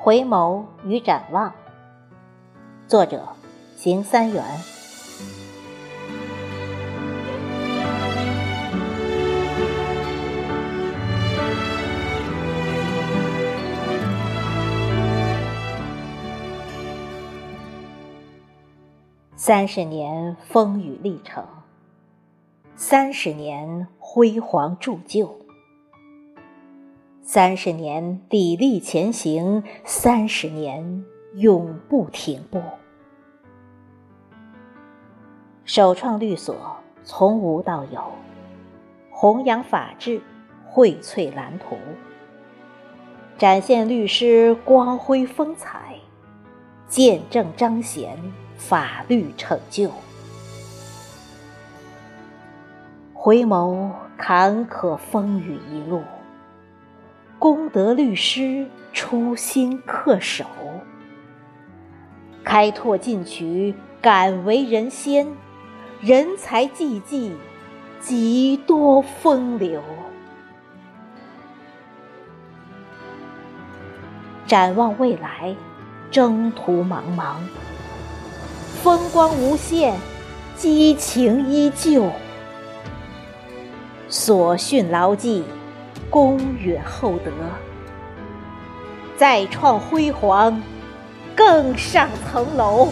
回眸与展望，作者：邢三元。三十年风雨历程，三十年辉煌铸就。三十年砥砺前行，三十年永不停步。首创律所，从无到有，弘扬法治，荟萃蓝图，展现律师光辉风采，见证彰显法律成就。回眸坎坷风雨一路。功德律师初心恪守，开拓进取，敢为人先，人才济济，极多风流。展望未来，征途茫茫，风光无限，激情依旧，所训牢记。公允厚德，再创辉煌，更上层楼。